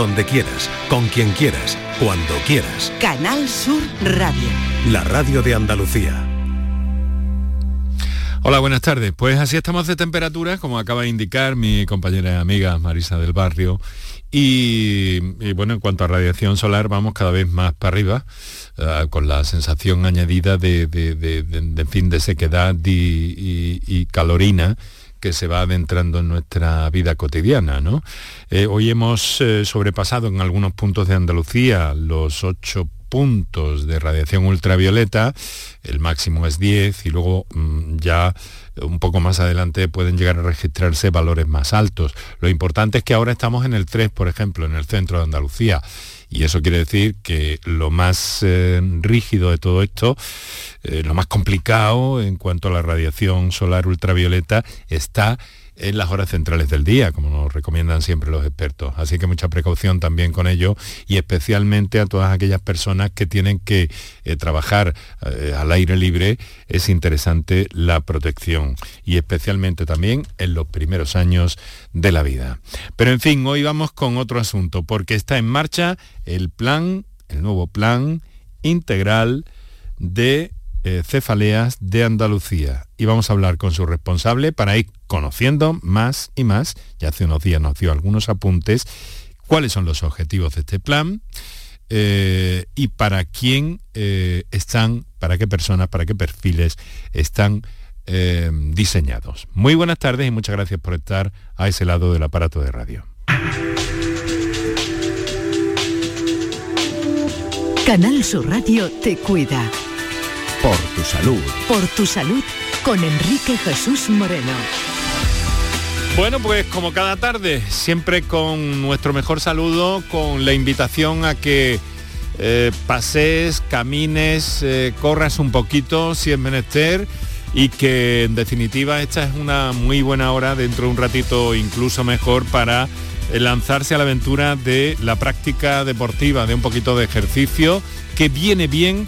donde quieras, con quien quieras, cuando quieras. Canal Sur Radio. La radio de Andalucía. Hola, buenas tardes. Pues así estamos de temperatura, como acaba de indicar mi compañera y amiga Marisa del Barrio. Y, bueno, en cuanto a radiación solar, vamos cada vez más para arriba, eh, con la sensación añadida de, fin de sequedad y calorina que se va adentrando en nuestra vida cotidiana. ¿no? Eh, hoy hemos eh, sobrepasado en algunos puntos de Andalucía los ocho puntos de radiación ultravioleta, el máximo es 10 y luego mm, ya un poco más adelante pueden llegar a registrarse valores más altos. Lo importante es que ahora estamos en el 3, por ejemplo, en el centro de Andalucía y eso quiere decir que lo más eh, rígido de todo esto, eh, lo más complicado en cuanto a la radiación solar ultravioleta, está en las horas centrales del día, como nos recomiendan siempre los expertos. Así que mucha precaución también con ello y especialmente a todas aquellas personas que tienen que eh, trabajar eh, al aire libre, es interesante la protección y especialmente también en los primeros años de la vida. Pero en fin, hoy vamos con otro asunto, porque está en marcha el plan, el nuevo plan integral de eh, cefaleas de Andalucía. Y vamos a hablar con su responsable para ir conociendo más y más, ya hace unos días nos dio algunos apuntes, cuáles son los objetivos de este plan eh, y para quién eh, están, para qué personas, para qué perfiles están diseñados. Muy buenas tardes y muchas gracias por estar a ese lado del aparato de radio. Canal Sur Radio te cuida. Por tu salud. Por tu salud con Enrique Jesús Moreno. Bueno, pues como cada tarde, siempre con nuestro mejor saludo, con la invitación a que eh, pases, camines, eh, corras un poquito si es menester y que en definitiva esta es una muy buena hora, dentro de un ratito incluso mejor para eh, lanzarse a la aventura de la práctica deportiva, de un poquito de ejercicio que viene bien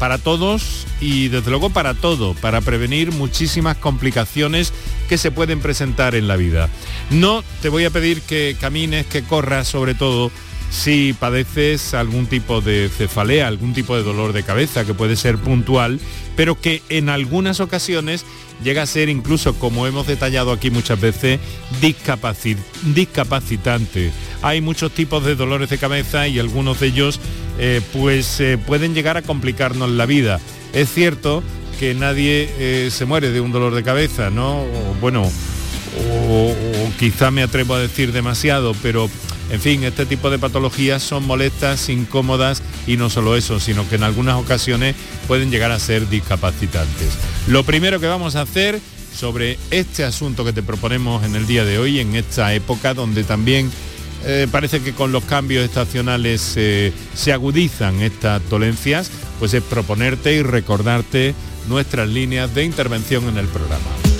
para todos y desde luego para todo, para prevenir muchísimas complicaciones que se pueden presentar en la vida. No te voy a pedir que camines, que corras sobre todo si padeces algún tipo de cefalea, algún tipo de dolor de cabeza que puede ser puntual, pero que en algunas ocasiones llega a ser incluso, como hemos detallado aquí muchas veces, discapacitante. Hay muchos tipos de dolores de cabeza y algunos de ellos eh, pues eh, pueden llegar a complicarnos la vida. Es cierto que nadie eh, se muere de un dolor de cabeza, ¿no? bueno, o, quizá me atrevo a decir demasiado, pero en fin, este tipo de patologías son molestas, incómodas y no solo eso, sino que en algunas ocasiones pueden llegar a ser discapacitantes. Lo primero que vamos a hacer sobre este asunto que te proponemos en el día de hoy, en esta época donde también eh, parece que con los cambios estacionales eh, se agudizan estas dolencias, pues es proponerte y recordarte nuestras líneas de intervención en el programa.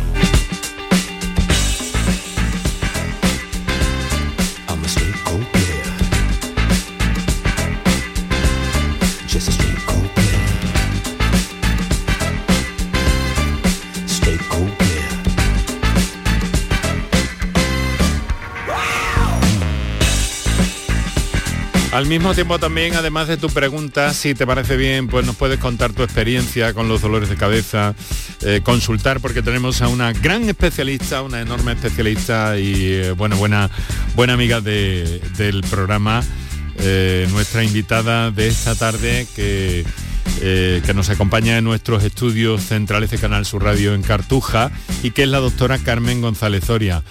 Al mismo tiempo también, además de tu pregunta, si te parece bien, pues nos puedes contar tu experiencia con los dolores de cabeza, eh, consultar, porque tenemos a una gran especialista, una enorme especialista y eh, bueno, buena, buena amiga del programa, eh, nuestra invitada de esta tarde que, que nos acompaña en nuestros estudios centrales de Canal Sur Radio en Cartuja y que es la doctora Carmen González Zoria.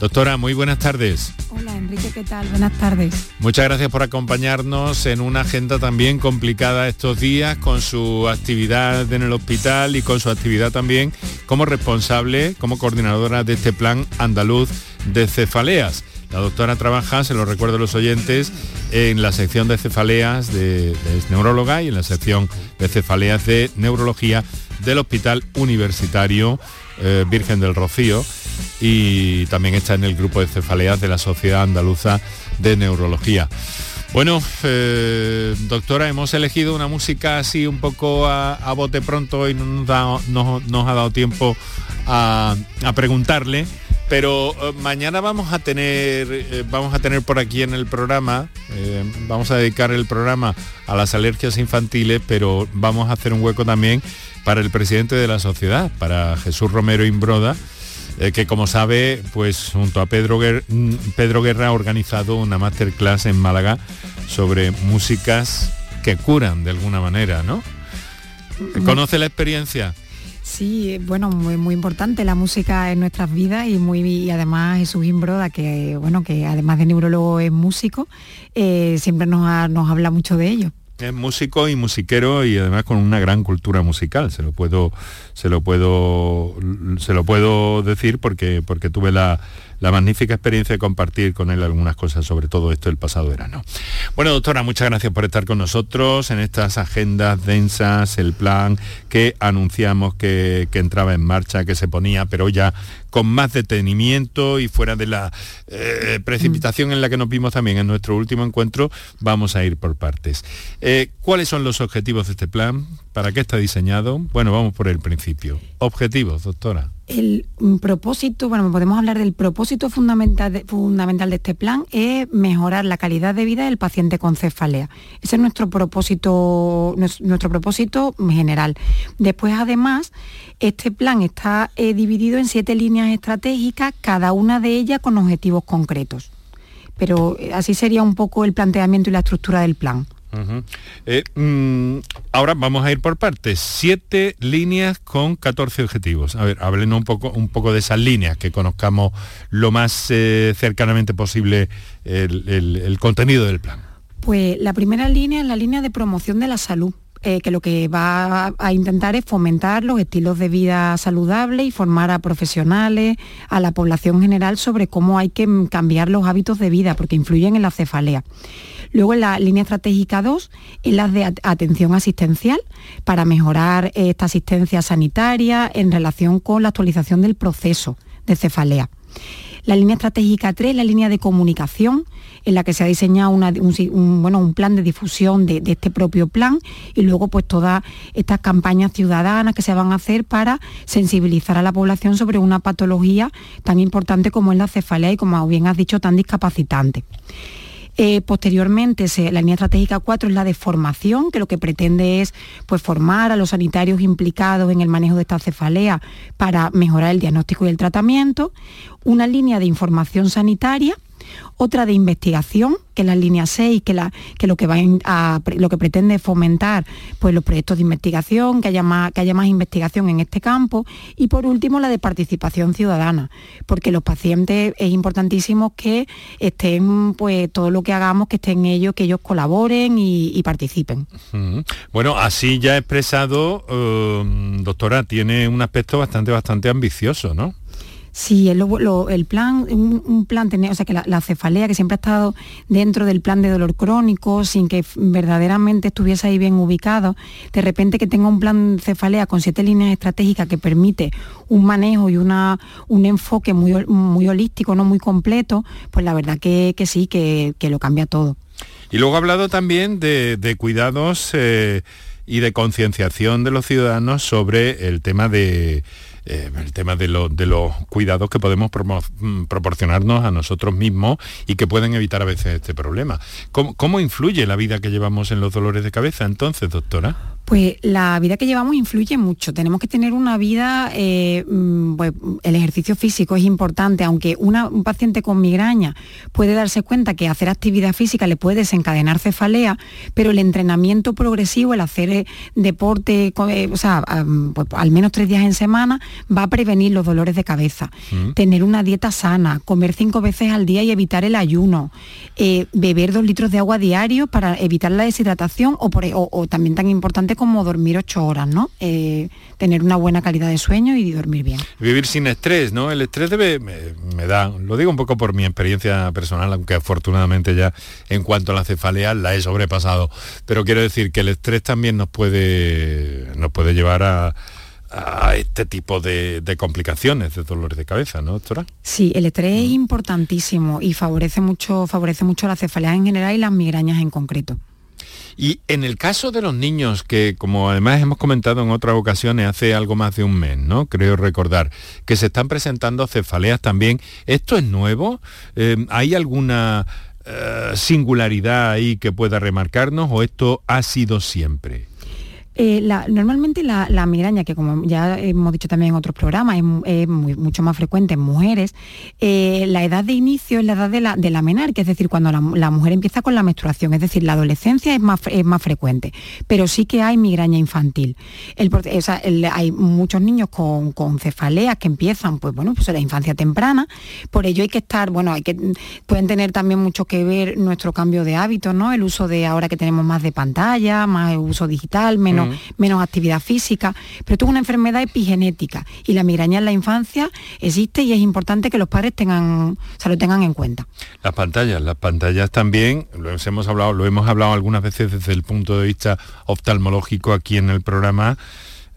Doctora, muy buenas tardes. Hola Enrique, ¿qué tal? Buenas tardes. Muchas gracias por acompañarnos en una agenda también complicada estos días con su actividad en el hospital y con su actividad también como responsable, como coordinadora de este plan andaluz de cefaleas. La doctora trabaja, se lo recuerdo a los oyentes, en la sección de cefaleas de, es neuróloga y en la sección de cefaleas de neurología del Hospital Universitario eh, Virgen del Rocío y también está en el grupo de cefaleas de la Sociedad Andaluza de Neurología. Bueno, eh, doctora, hemos elegido una música así un poco a, bote pronto y no nos, ha dado tiempo a, preguntarle, pero eh, mañana vamos a tener eh, vamos a tener por aquí en el programa, vamos a dedicar el programa a las alergias infantiles, pero vamos a hacer un hueco también para el presidente de la sociedad, para Jesús Romero Imbroda eh, que como sabe, pues junto a Pedro, mm, Pedro Guerra ha organizado una masterclass en Málaga sobre músicas que curan de alguna manera, ¿no? ¿Conoce la experiencia? Sí, bueno, muy, muy importante la música en nuestras vidas y muy y además Jesús Imbroda, que bueno, que además de neurólogo es músico, eh, siempre nos, nos habla mucho de ello. Es músico y musiquero y además con una gran cultura musical, se lo puedo, se lo puedo, se lo puedo decir porque, porque tuve la, la magnífica experiencia de compartir con él algunas cosas sobre todo esto el pasado verano. Bueno, doctora, muchas gracias por estar con nosotros en estas agendas densas, el plan que anunciamos que, entraba en marcha, que se ponía, pero ya con más detenimiento y fuera de la eh, precipitación en la que nos vimos también en nuestro último encuentro, vamos a ir por partes. Eh, ¿Cuáles son los objetivos de este plan? ¿Para qué está diseñado? Bueno, vamos por el principio. Objetivos, doctora. El propósito, bueno, podemos hablar del propósito fundamental de, fundamental de este plan es mejorar la calidad de vida del paciente con cefalea. Ese es nuestro propósito, nuestro propósito general. Después, además, este plan está eh, dividido en siete líneas estratégicas, cada una de ellas con objetivos concretos. Pero eh, así sería un poco el planteamiento y la estructura del plan. Eh, mm, ahora vamos a ir por partes. Siete líneas con 14 objetivos. A ver, háblenos un poco, un poco de esas líneas, que conozcamos lo más eh, cercanamente posible el, contenido del plan. Pues la primera línea es la línea de promoción de la salud. Eh, que lo que va a intentar es fomentar los estilos de vida saludables y formar a profesionales, a la población general sobre cómo hay que cambiar los hábitos de vida, porque influyen en la cefalea. Luego en la línea estratégica 2 es la de atención asistencial para mejorar esta asistencia sanitaria en relación con la actualización del proceso de cefalea. La línea estratégica 3 la línea de comunicación, en la que se ha diseñado un, bueno, un plan de difusión de, este propio plan y luego pues todas estas campañas ciudadanas que se van a hacer para sensibilizar a la población sobre una patología tan importante como es la cefalea y como bien has dicho tan discapacitante. Eh, posteriormente, la línea estratégica 4 es la de formación, que lo que pretende es pues, formar a los sanitarios implicados en el manejo de esta cefalea para mejorar el diagnóstico y el tratamiento. Una línea de información sanitaria otra de investigación, que es la línea 6, que, lo, que va a, lo que pretende fomentar pues, los proyectos de investigación, que haya, más, que haya más investigación en este campo, y por último la de participación ciudadana, porque los pacientes es importantísimo que estén, pues todo lo que hagamos, que estén ellos, que ellos colaboren y, participen. Bueno, así ya expresado, eh, doctora, tiene un aspecto bastante, bastante ambicioso, ¿no? Sí, el, plan, un, plan, o sea que la, cefalea que siempre ha estado dentro del plan de dolor crónico, sin que verdaderamente estuviese ahí bien ubicado, de repente que tenga un plan cefalea con siete líneas estratégicas que permite un manejo y una, un enfoque muy, muy holístico, no muy completo, pues la verdad que, sí, que, lo cambia todo. Y luego ha hablado también de, cuidados eh, y de concienciación de los ciudadanos sobre el tema de eh, el tema de, de, los cuidados que podemos mm, proporcionarnos a nosotros mismos y que pueden evitar a veces este problema. ¿Cómo, ¿Cómo influye la vida que llevamos en los dolores de cabeza entonces, doctora? Pues la vida que llevamos influye mucho. Tenemos que tener una vida, eh, mm, pues, el ejercicio físico es importante, aunque un paciente con migraña puede darse cuenta que hacer actividad física le puede desencadenar cefalea, pero el entrenamiento progresivo, el hacer eh, deporte, eh, o sea, pues, al menos tres días en semana, va a prevenir los dolores de cabeza. Mm. Tener una dieta sana, comer cinco veces al día y evitar el ayuno, beber dos litros de agua diario para evitar la deshidratación o, o también tan importante importante como dormir ocho horas, ¿no? Eh, tener una buena calidad de sueño y dormir bien. Vivir sin estrés, ¿no? El estrés debe, me, da, lo digo un poco por mi experiencia personal, aunque afortunadamente ya en cuanto a la cefalea la he sobrepasado, pero quiero decir que el estrés también nos puede, nos puede llevar a a este tipo de, complicaciones, de dolores de cabeza, ¿no, doctora? Sí, el estrés es mm. importantísimo y favorece mucho, favorece mucho la cefalea en general y las migrañas en concreto. Y en el caso de los niños, que como además hemos comentado en otras ocasiones hace algo más de un mes, ¿no? Creo recordar, que se están presentando cefaleas también. ¿Esto es nuevo? Eh, ¿Hay alguna eh, singularidad ahí que pueda remarcarnos o esto ha sido siempre? Eh, normalmente la, migraña, que como ya hemos dicho también en otros programas, es, mucho más frecuente en mujeres, eh, la edad de inicio es la edad de la, de la menarca, es decir, cuando la, mujer empieza con la menstruación, es decir, la adolescencia es más, es más frecuente, pero sí que hay migraña infantil. hay muchos niños con, cefaleas que empiezan, pues bueno, pues en la infancia temprana, por ello hay que estar, bueno, hay que, pueden tener también mucho que ver nuestro cambio de hábitos, ¿no? El uso de ahora que tenemos más de pantalla, más uso digital, menos menos, actividad física, pero esto es una enfermedad epigenética y la migraña en la infancia existe y es importante que los padres tengan, se lo tengan en cuenta. Las pantallas, las pantallas también, lo hemos hablado, lo hemos hablado algunas veces desde el punto de vista oftalmológico aquí en el programa,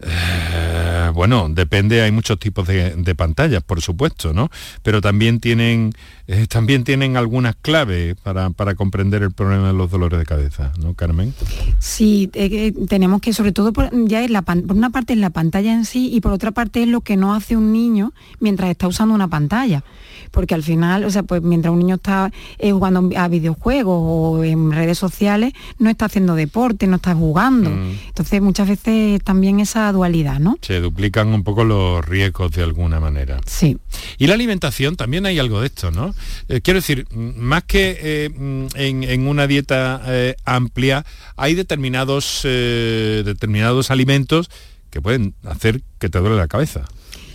eh, bueno, depende, hay muchos tipos de, pantallas, por supuesto, ¿no? Pero también tienen, eh, también tienen algunas claves para, comprender el problema de los dolores de cabeza, ¿no, Carmen? Sí, eh, tenemos que, sobre todo, por, ya es la, por una parte es la pantalla en sí y por otra parte es lo que no hace un niño mientras está usando una pantalla porque al final, o sea, pues mientras un niño está eh, jugando a videojuegos o en redes sociales, no está haciendo deporte, no está jugando. Mm. Entonces muchas veces también esa dualidad, ¿no? Se duplican un poco los riesgos de alguna manera. Sí. Y la alimentación, también hay algo de esto, ¿no? Eh, quiero decir, más que eh, en, una dieta amplia, hay determinados, determinados alimentos que pueden hacer que te duele la cabeza.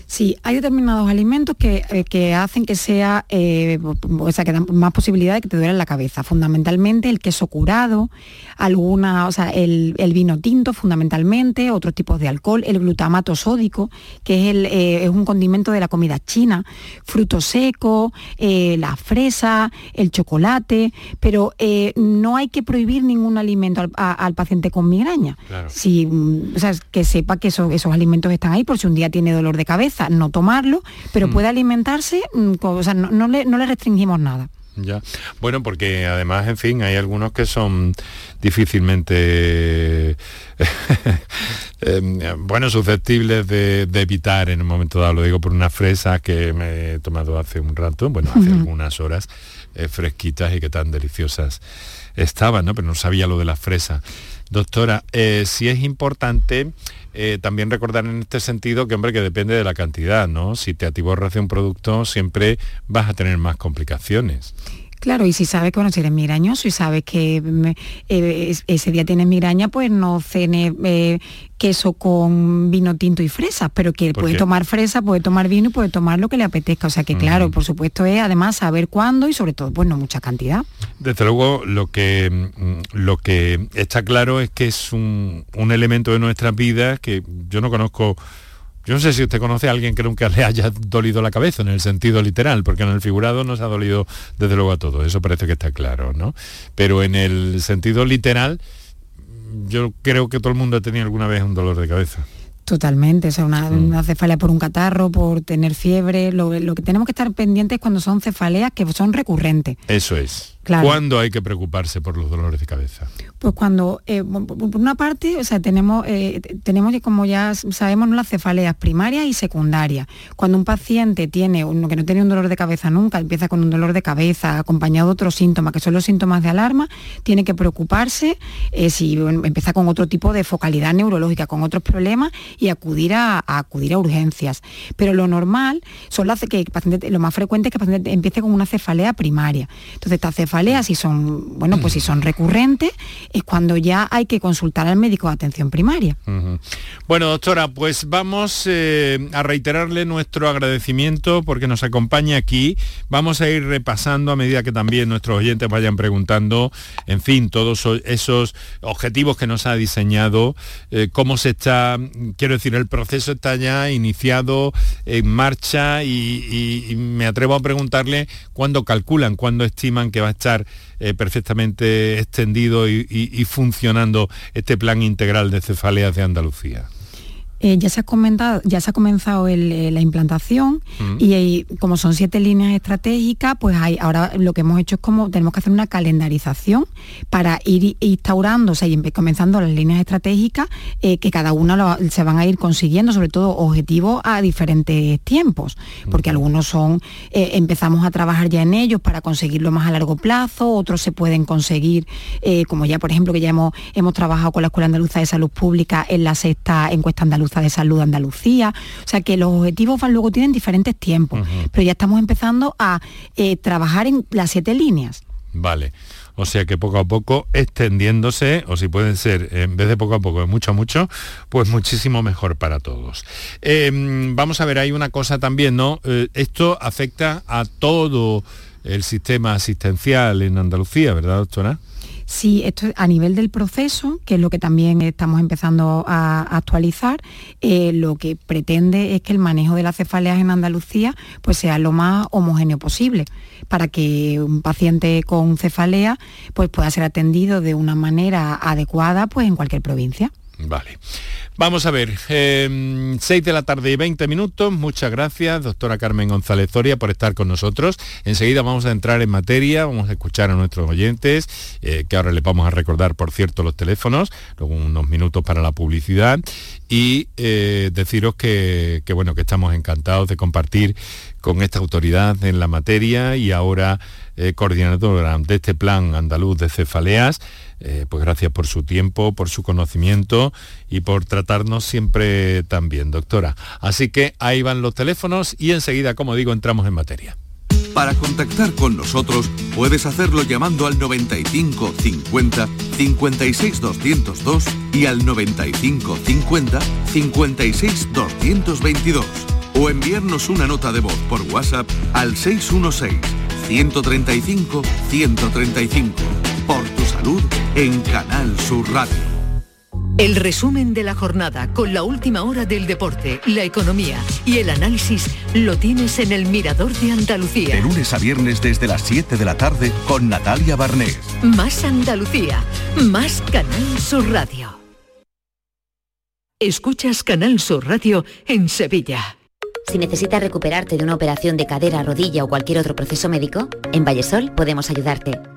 Sí, hay determinados alimentos que, eh, hacen que sea, eh, o sea, que dan más posibilidad de que te duele la cabeza. Fundamentalmente el queso curado, alguna, o sea, el, vino tinto fundamentalmente, otros tipos de alcohol, el glutamato sódico, que es, el, eh, es un condimento de la comida china, frutos secos, la fresa, el chocolate, pero no hay que prohibir ningún alimento al, paciente con migraña. Si, o sea, que sepa que esos, esos alimentos están ahí por si un día tiene dolor de cabeza no tomarlo, pero mm. puede alimentarse, mm, o sea, no, le, restringimos nada. Ya. Bueno, porque además, en fin, hay algunos que son difícilmente em, bueno, susceptibles de, evitar en un momento dado. Lo digo por una fresa que me he tomado hace un rato, bueno, hace algunas horas, eh, fresquitas y que tan deliciosas estaban, ¿no? Pero no sabía lo de la fresa. Doctora, eh, sí es importante eh, también recordar en este sentido que, hombre, que depende de la cantidad, ¿no? Si te atiborras de un producto, siempre vas a tener más complicaciones. Claro, y si sabes que bueno, si eres migrañoso y sabes que mm, eh, ese día tienes migraña, pues no cene eh, queso con vino tinto y fresas, pero que puede tomar fresa, puede tomar vino y puede tomar lo que le apetezca. O sea que claro, por supuesto es además saber cuándo y sobre todo, pues no mucha cantidad. Desde luego, lo que, mm, lo que está claro es que es un, un elemento de nuestras vidas que yo no conozco yo no sé si usted conoce a alguien que nunca le haya dolido la cabeza en el sentido literal, porque en el figurado nos ha dolido desde luego a todos, eso parece que está claro, ¿no? Pero en el sentido literal, yo creo que todo el mundo ha tenido alguna vez un dolor de cabeza. Totalmente, o sea, una, mm. cefalea por un catarro, por tener fiebre. Lo, lo, que tenemos que estar pendientes cuando son cefaleas que son recurrentes. Eso es. ¿Cuándo hay que preocuparse por los dolores de cabeza? Pues cuando, eh, por una parte, o sea, tenemos, eh, tenemos, como ya sabemos, las cefaleas primarias y secundarias. Cuando un paciente tiene, uno que no tiene un dolor de cabeza nunca, empieza con un dolor de cabeza acompañado de otros síntomas, que son los síntomas de alarma, tiene que preocuparse eh, si empieza con otro tipo de focalidad neurológica, con otros problemas, y acudir a, acudir a urgencias. Pero lo normal son las que lo más frecuente es que el paciente empiece con una cefalea primaria. Entonces estas cefaleas si son, bueno, pues si son recurrentes, es cuando ya hay que consultar al médico de atención primaria. Bueno, doctora, pues vamos eh, a reiterarle nuestro agradecimiento porque nos acompaña aquí. Vamos a ir repasando a medida que también nuestros oyentes vayan preguntando, en fin, todos esos objetivos que nos ha diseñado, eh, cómo se está, quiero decir, el proceso está ya iniciado, en marcha y, me atrevo a preguntarle cuándo calculan, cuándo estiman que va a estar eh, perfectamente extendido y funcionando este plan integral de cefaleas de Andalucía. Eh, ya, se ha comentado, ya se ha comenzado eh, la implantación mm. y como son siete líneas estratégicas, pues hay, ahora lo que hemos hecho es como tenemos que hacer una calendarización para ir instaurando, o sea, y comenzando las líneas estratégicas eh, que cada una se van a ir consiguiendo, sobre todo objetivos a diferentes tiempos, porque algunos son, empezamos a trabajar ya en ellos para conseguirlo más a largo plazo, otros se pueden conseguir, como ya por ejemplo que ya hemos, hemos trabajado con la Escuela Andaluza de Salud Pública en la sexta encuesta andaluza de Salud Andalucía. O sea que los objetivos van, luego tienen diferentes tiempos, pero ya estamos empezando a eh, trabajar en las siete líneas. Vale. O sea que poco a poco extendiéndose, o si pueden ser, en vez de poco a poco, mucho a mucho, pues muchísimo mejor para todos. Em, vamos a ver, hay una cosa también, ¿no? Eh, esto afecta a todo el sistema asistencial en Andalucía, ¿verdad, doctora? Sí, esto a nivel del proceso, que es lo que también estamos empezando a, actualizar, eh, lo que pretende es que el manejo de las cefaleas en Andalucía pues sea lo más homogéneo posible, para que un paciente con cefalea pues pueda ser atendido de una manera adecuada pues en cualquier provincia. Vale. Vamos a ver, 6 em, de la tarde y 20 minutos. Muchas gracias, doctora Carmen González Zoria, por estar con nosotros. Enseguida vamos a entrar en materia, vamos a escuchar a nuestros oyentes, eh, que ahora les vamos a recordar, por cierto, los teléfonos, luego unos minutos para la publicidad, y eh, deciros que, bueno, que estamos encantados de compartir con esta autoridad en la materia y ahora eh, coordinadora de este plan andaluz de cefaleas. Eh, pues gracias por su tiempo, por su conocimiento y por tratarnos siempre tan bien, doctora. Así que ahí van los teléfonos y enseguida, como digo, entramos en materia. Para contactar con nosotros puedes hacerlo llamando al 95 50 56 202 y al 95 50 56 222 o enviarnos una nota de voz por WhatsApp al 616 135 135 por tu salud en Canal Sur Radio. El resumen de la jornada con la última hora del deporte, la economía y el análisis lo tienes en el Mirador de Andalucía. De lunes a viernes desde las 7 de la tarde con Natalia Barnés. Más Andalucía, más Canal Sur Radio. Escuchas Canal Sur Radio en Sevilla. Si necesitas recuperarte de una operación de cadera, rodilla o cualquier otro proceso médico, en Vallesol podemos ayudarte.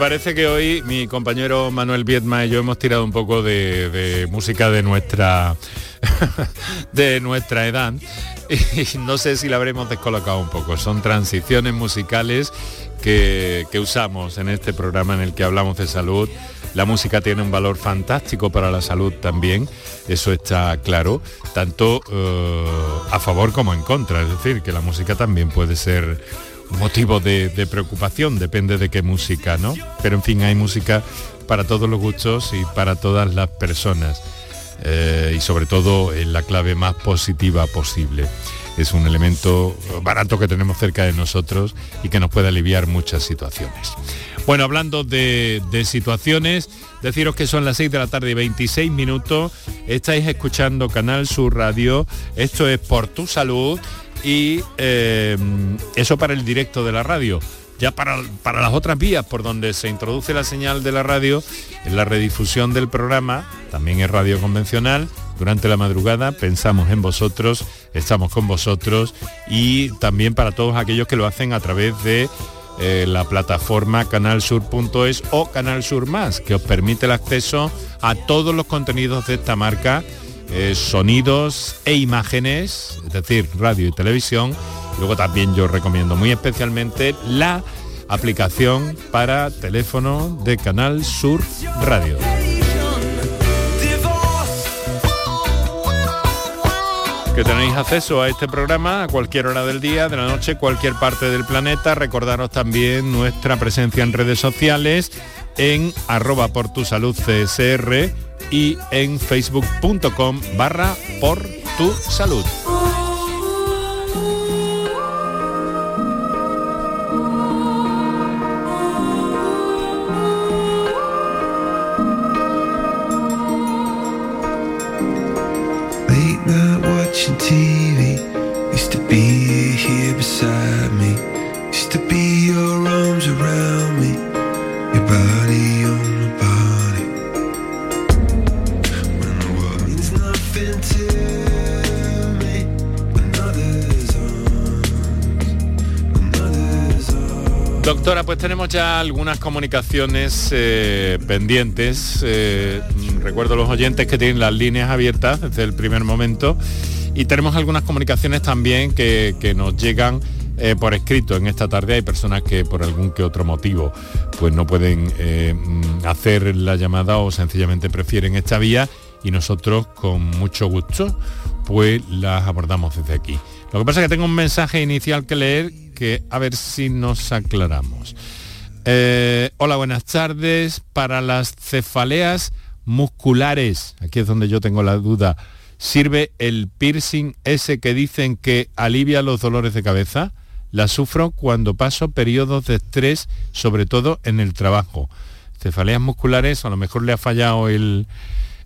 Parece que hoy mi compañero Manuel Viedma y yo hemos tirado un poco de, música de nuestra de nuestra edad y no sé si la habremos descolocado un poco. Son transiciones musicales que, que usamos en este programa en el que hablamos de salud. La música tiene un valor fantástico para la salud también, eso está claro, tanto eh, a favor como en contra. Es decir, que la música también puede ser motivo de, preocupación, depende de qué música, ¿no? Pero en fin, hay música para todos los gustos y para todas las personas. Eh, y sobre todo en la clave más positiva posible. Es un elemento barato que tenemos cerca de nosotros y que nos puede aliviar muchas situaciones. Bueno, hablando de, de situaciones, deciros que son las 6 de la tarde y 26 minutos. Estáis escuchando Canal Sur Radio. Esto es Por Tu Salud y eh, eso para el directo de la radio. Ya para, para, las otras vías por donde se introduce la señal de la radio, en la redifusión del programa, también es radio convencional, durante la madrugada pensamos en vosotros, estamos con vosotros y también para todos aquellos que lo hacen a través de eh, la plataforma canalsur.es o Canal Sur Más, que os permite el acceso a todos los contenidos de esta marca eh, sonidos e imágenes, es decir, radio y televisión. Luego también yo recomiendo muy especialmente la aplicación para teléfono de Canal Sur Radio. que tenéis acceso a este programa a cualquier hora del día, de la noche, cualquier parte del planeta. Recordaros también nuestra presencia en redes sociales en arroba por tu salud y en facebook.com barra por tu salud. Pues tenemos ya algunas comunicaciones eh, pendientes. Eh, recuerdo los oyentes que tienen las líneas abiertas desde el primer momento y tenemos algunas comunicaciones también que, nos llegan eh, por escrito en esta tarde. Hay personas que por algún que otro motivo pues no pueden hacer la llamada o sencillamente prefieren esta vía y nosotros con mucho gusto pues las abordamos desde aquí. Lo que pasa es que tengo un mensaje inicial que leer que a ver si nos aclaramos. Eh, hola, buenas tardes. Para las cefaleas musculares, aquí es donde yo tengo la duda, ¿sirve el piercing ese que dicen que alivia los dolores de cabeza? La sufro cuando paso periodos de estrés, sobre todo en el trabajo. Cefaleas musculares, a lo mejor le ha fallado el,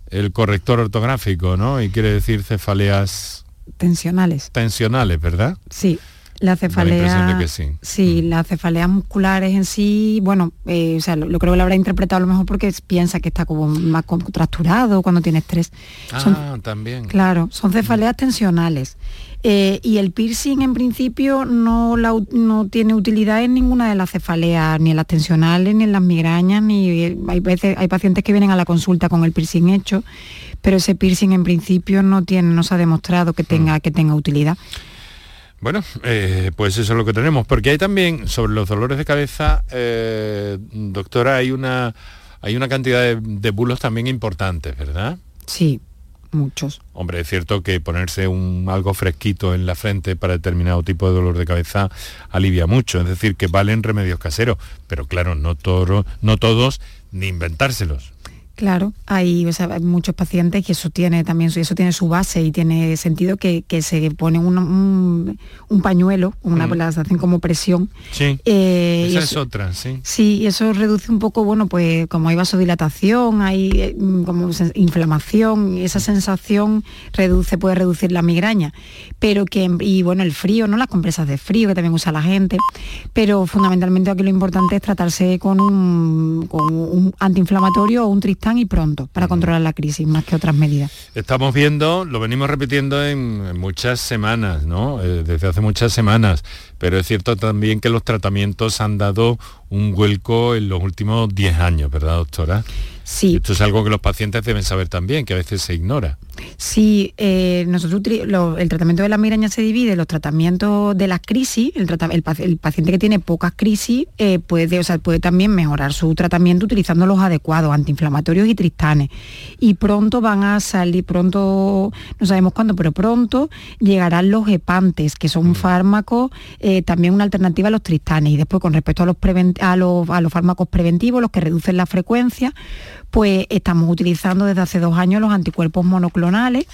el corrector ortográfico, ¿no? Y quiere decir cefaleas... Tensionales. Tensionales, ¿verdad? Sí. La cefalea, que sí. sí, mm. las cefaleas musculares en sí, bueno, eh, o sea, lo, creo que lo habrá interpretado a lo mejor porque piensa que está como más contracturado cuando tiene estrés. Ah, también. Claro, son cefaleas tensionales. Eh, y el piercing en principio no, no tiene utilidad en ninguna de las cefaleas, ni en las tensionales, ni en las migrañas, ni hay, veces, hay pacientes que vienen a la consulta con el piercing hecho, pero ese piercing en principio no tiene, no se ha demostrado que tenga, mm. que tenga utilidad. Bueno, eh, pues eso es lo que tenemos, porque hay también, sobre los dolores de cabeza, eh, doctora, hay una, hay una cantidad de, bulos también importantes, ¿verdad? Sí, muchos. Hombre, es cierto que ponerse un, algo fresquito en la frente para determinado tipo de dolor de cabeza alivia mucho, es decir, que valen remedios caseros, pero claro, no, no todos ni inventárselos. Claro, hay, muchos pacientes que eso tiene también eso tiene su base y tiene sentido que, se pone un, pañuelo, una mm. hacen como presión. Sí. Eh, esa es otra, sí. Sí, eso reduce un poco, bueno, pues como hay vasodilatación, hay eh, como inflamación, esa sensación reduce, puede reducir la migraña. Pero que, y bueno, el frío, ¿no? Las compresas de frío que también usa la gente. Pero fundamentalmente aquí lo importante es tratarse con un, con un antiinflamatorio o un y pronto para controlar la crisis, más que otras medidas. Estamos viendo, lo venimos repitiendo en, muchas semanas, ¿no? Eh, desde hace muchas semanas, pero es cierto también que los tratamientos han dado un vuelco en los últimos 10 años, ¿verdad, doctora? Sí. Esto es algo que los pacientes deben saber también, que a veces se ignora. Sí, eh, nosotros el tratamiento de la migraña se divide en los tratamientos de las crisis, el, paciente que tiene pocas crisis eh, puede, o sea, puede también mejorar su tratamiento utilizando los adecuados, antiinflamatorios y tristanes. Y pronto van a salir, pronto, no sabemos cuándo, pero pronto llegarán los hepantes, que son mm. fármacos, eh, también una alternativa a los tristanes. Y después con respecto a los, a los fármacos preventivos, los que reducen la frecuencia, pues estamos utilizando desde hace dos años los anticuerpos monoclonales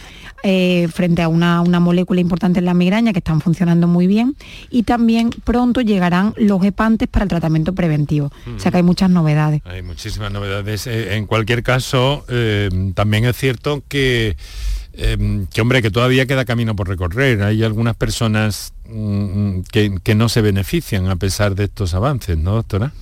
eh, frente a una, molécula importante en la migraña que están funcionando muy bien y también pronto llegarán los hepantes para el tratamiento preventivo. O sea que hay muchas novedades. Hay muchísimas novedades. Eh, en cualquier caso, eh, también es cierto que, que, hombre, que todavía queda camino por recorrer. Hay algunas personas mm, que, que no se benefician a pesar de estos avances, ¿no, doctora?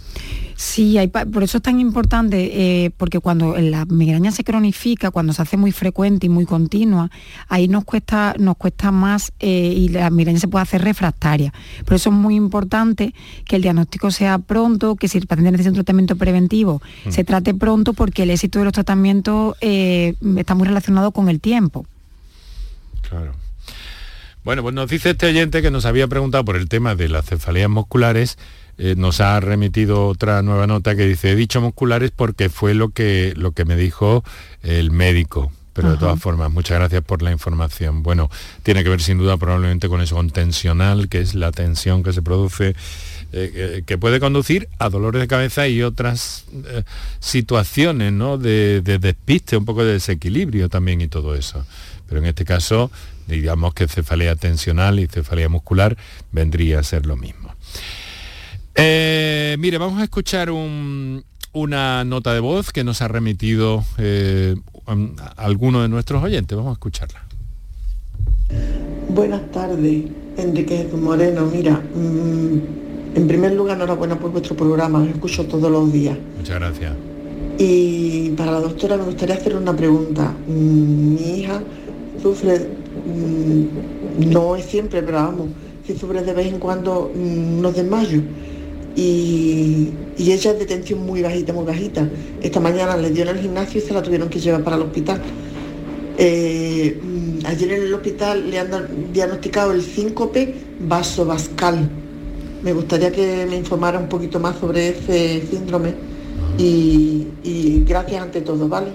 Sí, por eso es tan importante, eh, porque cuando la migraña se cronifica, cuando se hace muy frecuente y muy continua, ahí nos cuesta, nos cuesta más eh, y la migraña se puede hacer refractaria. Por eso es muy importante que el diagnóstico sea pronto, que si el paciente necesita un tratamiento preventivo, mm. se trate pronto porque el éxito de los tratamientos eh, está muy relacionado con el tiempo. Claro. Bueno, pues nos dice este oyente que nos había preguntado por el tema de las cefaleas musculares eh, nos ha remitido otra nueva nota que dice, he dicho musculares porque fue lo que, lo que me dijo el médico. Pero de todas formas, muchas gracias por la información. Bueno, tiene que ver sin duda probablemente con eso, con tensional, que es la tensión que se produce, eh, que puede conducir a dolores de cabeza y otras eh, situaciones ¿no? de, de, despiste, un poco de desequilibrio también y todo eso. Pero en este caso, digamos que cefalea tensional y cefalea muscular vendría a ser lo mismo. Eh, mire, vamos a escuchar una nota de voz que nos ha remitido eh, alguno de nuestros oyentes. Vamos a escucharla. Buenas tardes, Enrique Moreno. Mira, mm, en primer lugar, enhorabuena por vuestro programa, lo escucho todos los días. Muchas gracias. Y para la doctora me gustaría hacer una pregunta. Mm, mi hija sufre, mm, no es siempre, pero vamos, si sufre de vez en cuando unos desmayos y, ella es de tensión muy bajita, muy bajita. Esta mañana le dio en el gimnasio y se la tuvieron que llevar para el hospital. Eh, mm, ayer en el hospital le han diagnosticado el síncope vasovascal. Me gustaría que me informara un poquito más sobre ese síndrome y, y gracias ante todo, ¿vale?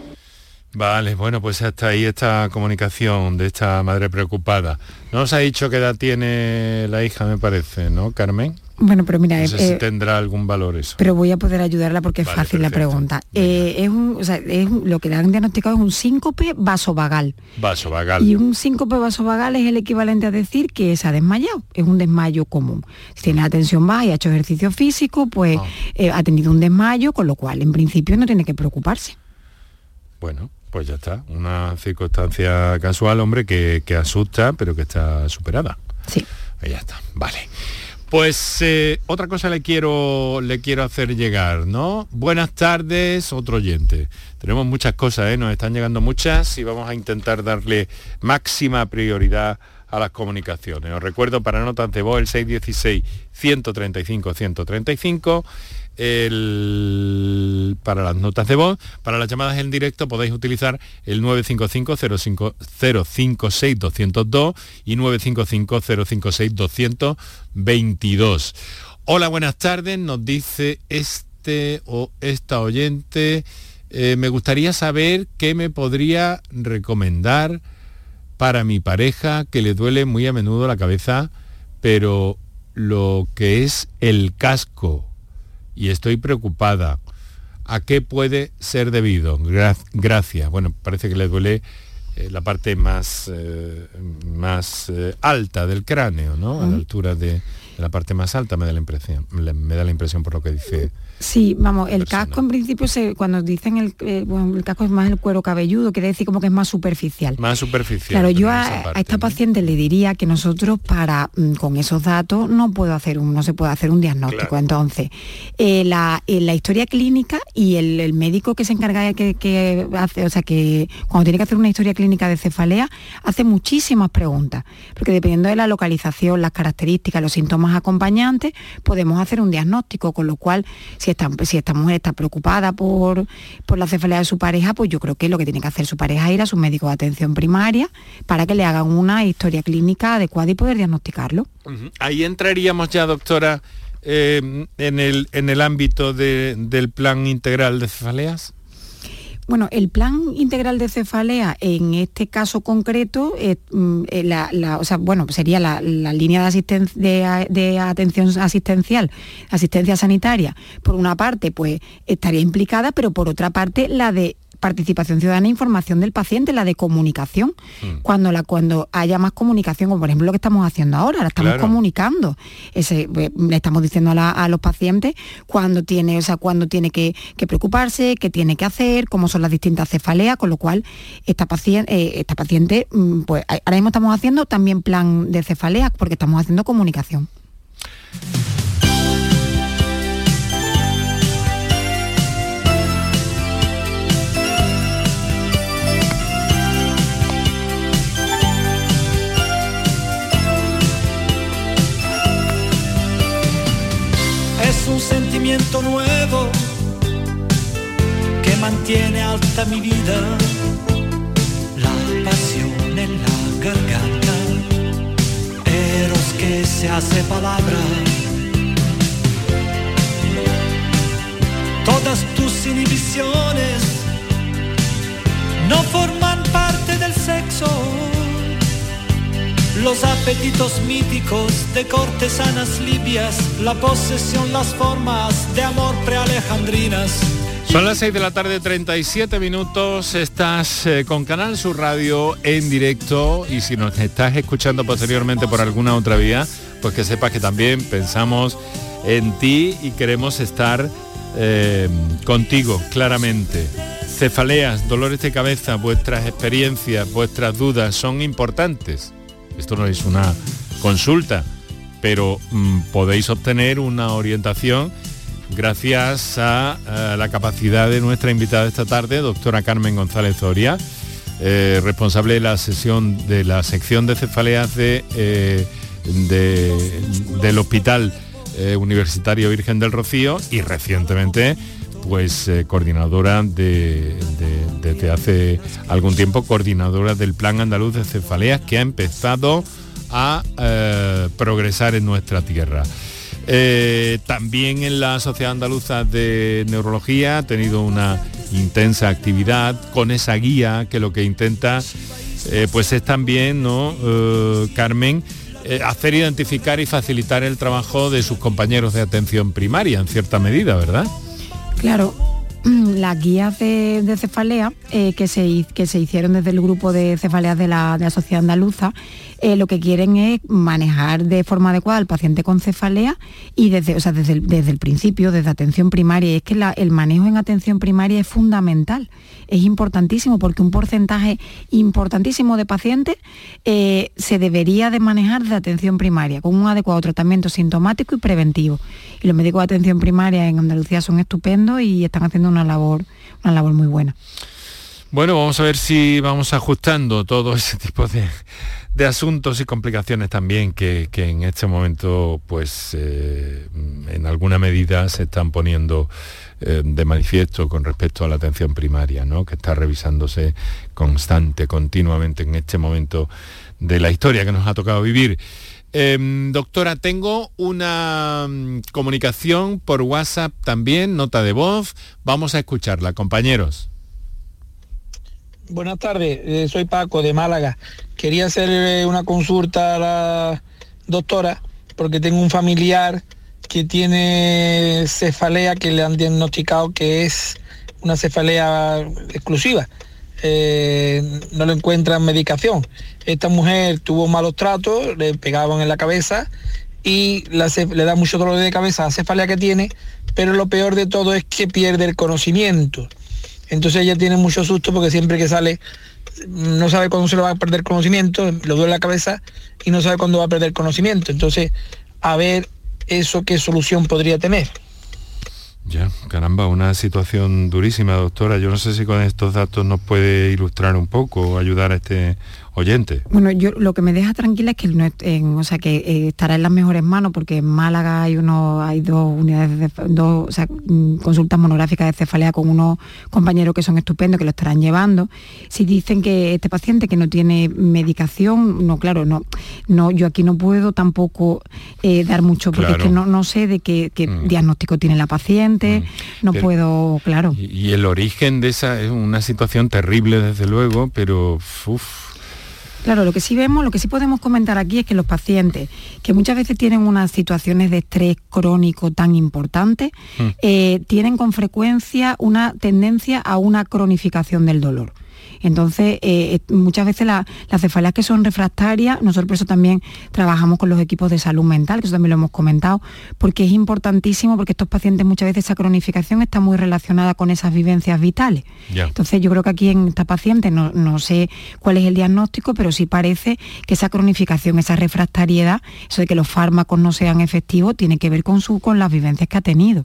Vale, bueno, pues hasta ahí esta comunicación de esta madre preocupada. No os ha dicho qué edad tiene la hija, me parece, ¿no, Carmen? Bueno, pero mira, no sé si eh, tendrá algún valor eso. Pero voy a poder ayudarla porque es fácil la pregunta. Eh, es, un, o sea, es lo que le han diagnosticado es un síncope vasovagal. Vasovagal. Y un síncope vasovagal es el equivalente a decir que se ha desmayado. Es un desmayo común. Si tiene la tensión baja y ha hecho ejercicio físico, pues ah. eh, ha tenido un desmayo, con lo cual en principio no tiene que preocuparse. Bueno, pues ya está. Una circunstancia casual, hombre, que, que asusta, pero que está superada. Sí. Pues ya está, vale. Pues eh, otra cosa le quiero, le quiero hacer llegar, ¿no? Buenas tardes, otro oyente. Tenemos muchas cosas, ¿eh? nos están llegando muchas y vamos a intentar darle máxima prioridad a las comunicaciones. Os recuerdo para notas de voz el 616-135-135 el, para las notas de voz. Para las llamadas en directo podéis utilizar el 955-056-202 y 955-056-222. Hola, buenas tardes, nos dice este o esta oyente. Eh, me gustaría saber qué me podría recomendar para mi pareja que le duele muy a menudo la cabeza, pero lo que es el casco y estoy preocupada. ¿A qué puede ser debido? gracias. Bueno, parece que le duele eh, la parte más, eh, más eh, alta del cráneo, ¿no? A la altura de, la parte más alta me da la impresión, me da la impresión por lo que dice Sí, vamos, el casco en principio, se, cuando dicen el, eh, bueno, el casco es más el cuero cabelludo, quiere decir como que es más superficial. Más superficial. Claro, yo a, esta paciente le diría que nosotros para, mm, con esos datos, no puedo hacer un, no se puede hacer un diagnóstico. Entonces, eh, la, eh, la, historia clínica y el, médico que se encarga de que, hace, o sea, que cuando tiene que hacer una historia clínica de cefalea, hace muchísimas preguntas, porque dependiendo de la localización, las características, los síntomas acompañantes, podemos hacer un diagnóstico, con lo cual si esta, mujer está preocupada por, la cefalea de su pareja, pues yo creo que lo que tiene que hacer su pareja es ir a su médico de atención primaria para que le hagan una historia clínica adecuada y poder diagnosticarlo. Ahí entraríamos ya, doctora, eh, en el ámbito del plan integral de cefaleas. Bueno, el plan integral de cefalea en este caso concreto, eh, mm, eh, la, o sea, bueno, sería la, línea de, de, atención asistencial, asistencia sanitaria. Por una parte, pues estaría implicada, pero por otra parte, la de participación ciudadana e información del paciente, la de comunicación. Mm. Cuando, la, cuando haya más comunicación, como por ejemplo lo que estamos haciendo ahora, la estamos comunicando. Ese, eh, le estamos diciendo a, los pacientes cuándo tiene, o sea, cuándo tiene que, preocuparse, qué tiene que hacer, cómo son las distintas cefaleas, con lo cual esta paciente, eh, esta paciente, mm, pues ahora mismo estamos haciendo también plan de cefaleas porque estamos haciendo comunicación. Un sentimiento nuevo que mantiene alta mi vida, la pasión en la garganta, eros que se hace palabra. Todas tus inhibiciones no forman parte del sexo los apetitos míticos de cortesanas libias, la posesión, las formas de amor prealejandrinas. Son las 6 de la tarde, 37 minutos, estás eh, con Canal Sur Radio en directo y si nos estás escuchando posteriormente por alguna otra vía, pues que sepas que también pensamos en ti y queremos estar eh, contigo claramente. Cefaleas, dolores de cabeza, vuestras experiencias, vuestras dudas son importantes esto no es una consulta, pero mm, podéis obtener una orientación gracias a, la capacidad de nuestra invitada esta tarde, doctora Carmen González Zoria, eh, responsable de la sesión de la sección de cefaleas de, eh, del Hospital eh, Universitario Virgen del Rocío y recientemente pues coordinadora de, desde hace algún tiempo, coordinadora del Plan Andaluz de Cefaleas, que ha empezado a eh, progresar en nuestra tierra. Eh, también en la Sociedad Andaluza de Neurología ha tenido una intensa actividad con esa guía que lo que intenta eh, pues es también, ¿no, Carmen? hacer identificar y facilitar el trabajo de sus compañeros de atención primaria en cierta medida, ¿verdad? Claro, las guías de, cefalea eh, que, se, que se hicieron desde el grupo de cefaleas de la, de la Sociedad Andaluza eh, lo que quieren es manejar de forma adecuada al paciente con cefalea y desde, desde, el, principio, desde atención primaria. Es que el manejo en atención primaria es fundamental, es importantísimo porque un porcentaje importantísimo de pacientes eh, se debería de manejar desde atención primaria con un adecuado tratamiento sintomático y preventivo. Y los médicos de atención primaria en Andalucía son estupendos y están haciendo una labor, una labor muy buena. Bueno, vamos a ver si vamos ajustando todo ese tipo de, de asuntos y complicaciones también que, en este momento, pues, eh, en alguna medida se están poniendo eh, de manifiesto con respecto a la atención primaria, ¿no? que está revisándose constante, continuamente en este momento de la historia que nos ha tocado vivir. Em, doctora, tengo una mm, comunicación por WhatsApp también, nota de voz. Vamos a escucharla, compañeros. Buenas tardes, eh, soy Paco de Málaga. Quería hacer eh, una consulta a la doctora porque tengo un familiar que tiene cefalea que le han diagnosticado que es una cefalea exclusiva. Eh, no le encuentran medicación. Esta mujer tuvo malos tratos, le pegaban en la cabeza y le da mucho dolor de cabeza la cefalea que tiene, pero lo peor de todo es que pierde el conocimiento. Entonces ella tiene mucho susto porque siempre que sale no sabe cuándo se le va a perder conocimiento, le duele la cabeza y no sabe cuándo va a perder conocimiento. Entonces, a ver eso qué solución podría tener. Ya, caramba, una situación durísima, doctora. Yo no sé si con estos datos nos puede ilustrar un poco o ayudar a este oyente. Bueno, yo lo que me deja tranquila es que no, o sea, que eh, estará en las mejores manos porque en Málaga hay uno, hay dos unidades de, dos, o sea, mm, consultas monográficas de cefalea con unos compañeros que son estupendos que lo estarán llevando. Si dicen que este paciente que no tiene medicación, no, claro, no, no, yo aquí no puedo tampoco eh, dar mucho porque es que no, no sé de qué, mm. diagnóstico tiene la paciente, mm. no puedo, claro. Y, el origen de esa es una situación terrible desde luego, pero uff Claro, lo que sí vemos, lo que sí podemos comentar aquí es que los pacientes que muchas veces tienen unas situaciones de estrés crónico tan importantes, mm. eh, tienen con frecuencia una tendencia a una cronificación del dolor. Entonces, eh, eh, muchas veces las cefaleas que son refractarias, nosotros por eso también trabajamos con los equipos de salud mental, que eso también lo hemos comentado, porque es importantísimo, porque estos pacientes muchas veces esa cronificación está muy relacionada con esas vivencias vitales. Entonces, yo creo que aquí en esta paciente, no, sé cuál es el diagnóstico, pero sí parece que esa cronificación, esa refractariedad, eso de que los fármacos no sean efectivos, tiene que ver con, su, con las vivencias que ha tenido.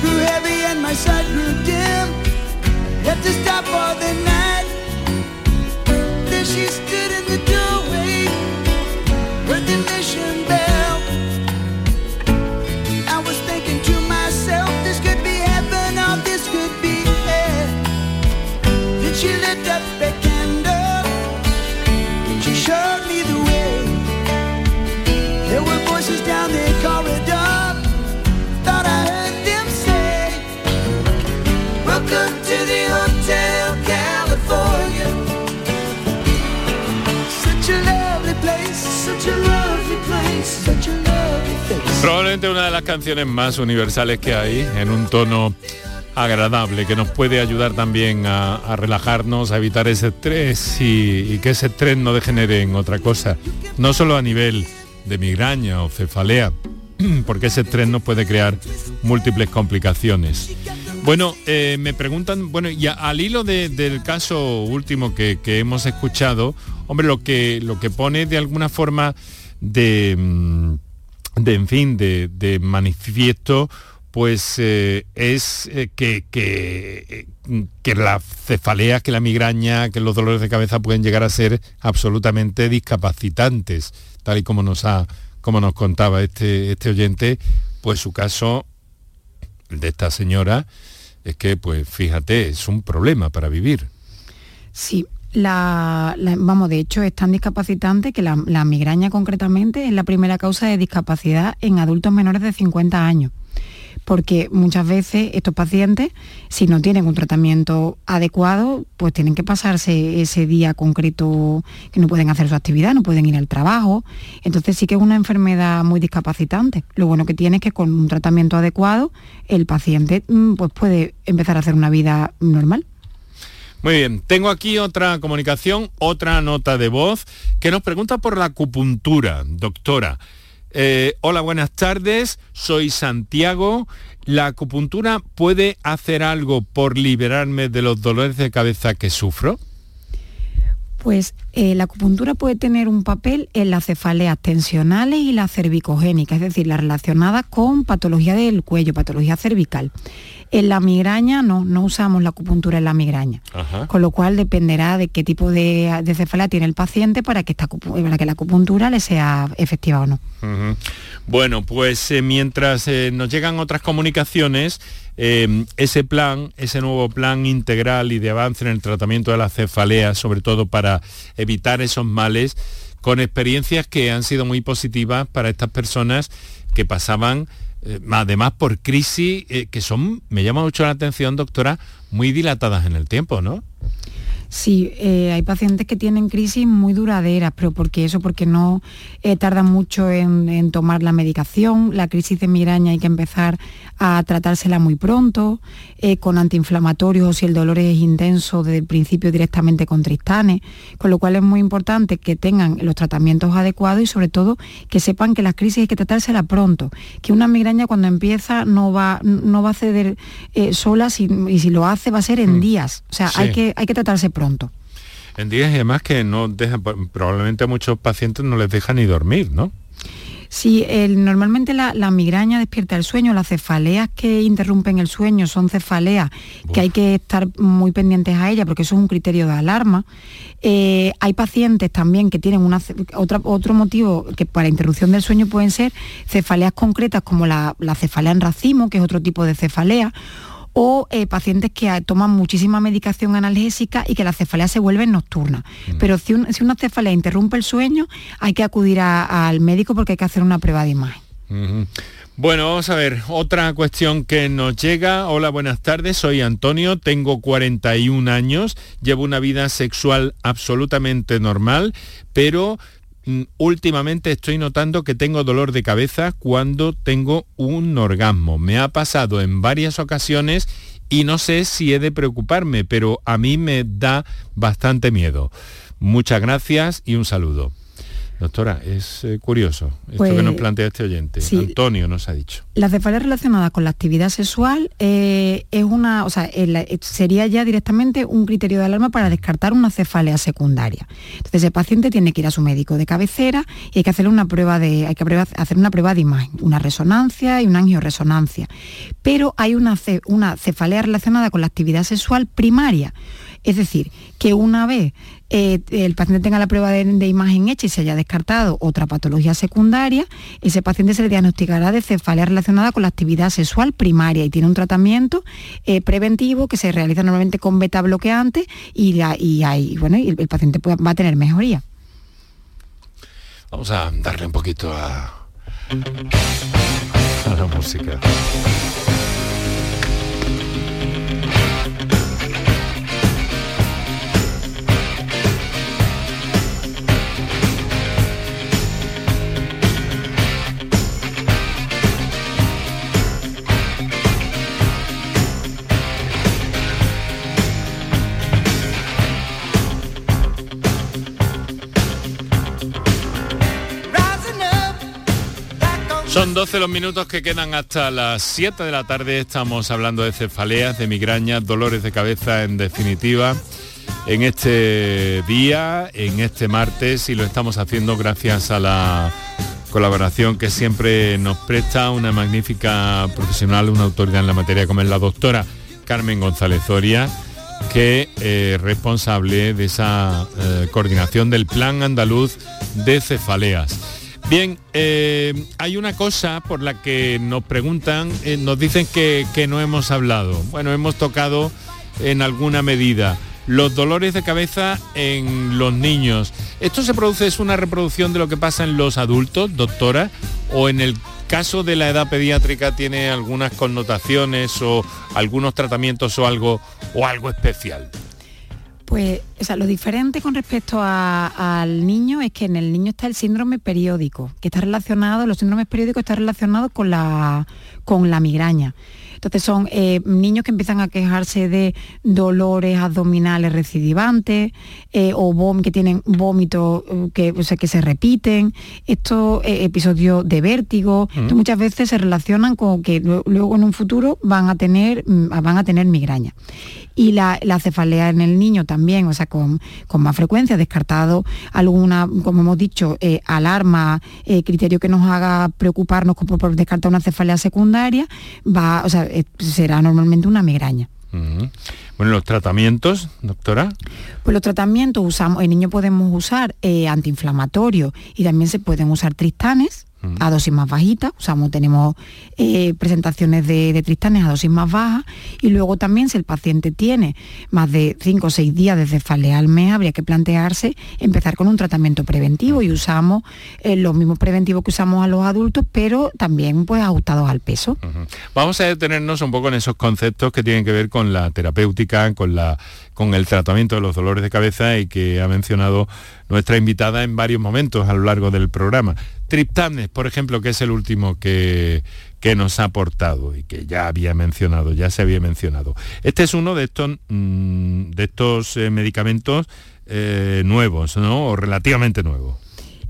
grew heavy and my sight grew dim. Had to stop for the night. Then she stood. Probablemente una de las canciones más universales que hay, en un tono agradable, que nos puede ayudar también a, relajarnos, a evitar ese estrés y, que ese estrés no degenere en otra cosa. No solo a nivel de migraña o cefalea, porque ese estrés nos puede crear múltiples complicaciones. Bueno, eh, me preguntan, bueno, y al hilo del caso último que, hemos escuchado, hombre, lo que, lo que pone de alguna forma de, mm, de en fin, de, manifiesto, pues eh, es eh, que, que, que las cefaleas, que la migraña, que los dolores de cabeza pueden llegar a ser absolutamente discapacitantes, tal y como nos ha, como nos contaba este, este oyente, pues su caso de esta señora es que, pues fíjate, es un problema para vivir. Sí, la, vamos, de hecho es tan discapacitante que la, la, migraña concretamente es la primera causa de discapacidad en adultos menores de 50 años. Porque muchas veces estos pacientes, si no tienen un tratamiento adecuado, pues tienen que pasarse ese día concreto que no pueden hacer su actividad, no pueden ir al trabajo. Entonces sí que es una enfermedad muy discapacitante. Lo bueno que tiene es que con un tratamiento adecuado el paciente mm, pues puede empezar a hacer una vida normal. Muy bien, tengo aquí otra comunicación, otra nota de voz que nos pregunta por la acupuntura, doctora. Eh, hola, buenas tardes, soy Santiago. ¿La acupuntura puede hacer algo por liberarme de los dolores de cabeza que sufro? Pues eh, la acupuntura puede tener un papel en las cefaleas tensionales y las cervicogénicas, es decir, las relacionadas con patología del cuello, patología cervical. En la migraña no, no usamos la acupuntura en la migraña, con lo cual dependerá de qué tipo de, cefalea tiene el paciente para que, esta, para que la acupuntura le sea efectiva o no. Bueno, pues eh, mientras eh, nos llegan otras comunicaciones, eh, ese plan, ese nuevo plan integral y de avance en el tratamiento de la cefalea, sobre todo para evitar esos males, con experiencias que han sido muy positivas para estas personas que pasaban eh, además por crisis eh, que son, me llama mucho la atención, doctora, muy dilatadas en el tiempo, ¿no? Sí, eh, hay pacientes que tienen crisis muy duraderas, pero porque eso, porque no tardan mucho en, tomar la medicación. La crisis de migraña hay que empezar a tratársela muy pronto, con antiinflamatorios o si el dolor es intenso desde el principio directamente con tristanes, con lo cual es muy importante que tengan los tratamientos adecuados y sobre todo que sepan que las crisis hay que tratársela pronto, que una migraña cuando empieza no va, no va a ceder sola y si lo hace va a ser en mm. días, o sea, hay, que, hay que tratarse pronto pronto. En días y además que no deja, probablemente a muchos pacientes no les deja ni dormir, ¿no? Sí, normalmente la, migraña despierta el sueño, las cefaleas que interrumpen el sueño son cefaleas que hay que estar muy pendientes a ella porque eso es un criterio de alarma. Eh, hay pacientes también que tienen una, otro motivo que para interrupción del sueño pueden ser cefaleas concretas como la, la cefalea en racimo, que es otro tipo de cefalea, o eh, pacientes que toman muchísima medicación analgésica y que la cefalea se vuelve nocturna. Mm. Pero si, una cefalea interrumpe el sueño, hay que acudir al médico porque hay que hacer una prueba de imagen. Bueno, vamos a ver, otra cuestión que nos llega. Hola, buenas tardes, soy Antonio, tengo 41 años, llevo una vida sexual absolutamente normal, pero últimamente estoy notando que tengo dolor de cabeza cuando tengo un orgasmo. Me ha pasado en varias ocasiones y no sé si he de preocuparme, pero a mí me da bastante miedo. Muchas gracias y un saludo. Doctora, es eh, curioso esto que nos pues, plantea este oyente. Antonio nos ha dicho. La cefalea relacionada con la actividad sexual eh, es una, o sea, eh, sería ya directamente un criterio de alarma para descartar una cefalea secundaria. Entonces el paciente tiene que ir a su médico de cabecera y hay que hacerle una prueba de, hay que hacer una prueba de imagen, una resonancia y una angioresonancia. Pero hay una, una cefalea relacionada con la actividad sexual primaria. Es decir, que una vez eh, el paciente tenga la prueba de, imagen hecha y se haya descartado otra patología secundaria, ese paciente se le diagnosticará de cefalea relacionada con la actividad sexual primaria y tiene un tratamiento eh, preventivo que se realiza normalmente con beta bloqueante y, bueno, el, paciente va a tener mejoría. Vamos a darle un poquito a la música. Son 12 los minutos que quedan hasta las 7 de la tarde. Estamos hablando de cefaleas, de migrañas, dolores de cabeza en definitiva. En este día, en este martes, y lo estamos haciendo gracias a la colaboración que siempre nos presta una magnífica profesional, una autoridad en la materia como es la doctora Carmen González Zoria, que es eh, responsable de esa eh, coordinación del Plan Andaluz de Cefaleas. Bien, eh, hay una cosa por la que nos preguntan, nos dicen que, que no hemos hablado. Bueno, hemos tocado en alguna medida los dolores de cabeza en los niños. ¿Esto se produce, es una reproducción de lo que pasa en los adultos, doctora? ¿O en el caso de la edad pediátrica tiene algunas connotaciones o algunos tratamientos o algo, o algo especial? Pues o sea, lo diferente con respecto al niño es que en el niño está el síndrome periódico, que está relacionado, los síndromes periódicos están relacionados con la, con la migraña. Entonces son eh, niños que empiezan a quejarse de dolores abdominales recidivantes eh, o que tienen vómitos eh, que, que se repiten, estos episodios de vértigo, mm. muchas veces se relacionan con que luego en un futuro van a tener, mm, van a tener migraña. Y la, cefalea en el niño también, o sea, con, más frecuencia, descartado alguna, como hemos dicho, alarma, criterio que nos haga preocuparnos por, por descartar una cefalea secundaria, va, o sea, eh, será normalmente una migraña. Bueno, los tratamientos, doctora. Pues los tratamientos usamos, en niño podemos usar eh, antiinflamatorios y también se pueden usar tristanes, a dosis más bajitas, usamos, tenemos eh, presentaciones de, tristanes a dosis más bajas y luego también si el paciente tiene más de 5 o 6 días de cefalea al mes, habría que plantearse empezar con un tratamiento preventivo y usamos eh, los mismos preventivos que usamos a los adultos, pero también pues ajustados al peso. Vamos a detenernos un poco en esos conceptos que tienen que ver con la terapéutica, con la con el tratamiento de los dolores de cabeza y que ha mencionado nuestra invitada en varios momentos a lo largo del programa. Triptanes, por ejemplo, que es el último que, que nos ha aportado y que ya había mencionado, ya se había mencionado. Este es uno de estos, mm, de estos eh, medicamentos eh, nuevos, ¿no? O relativamente nuevos.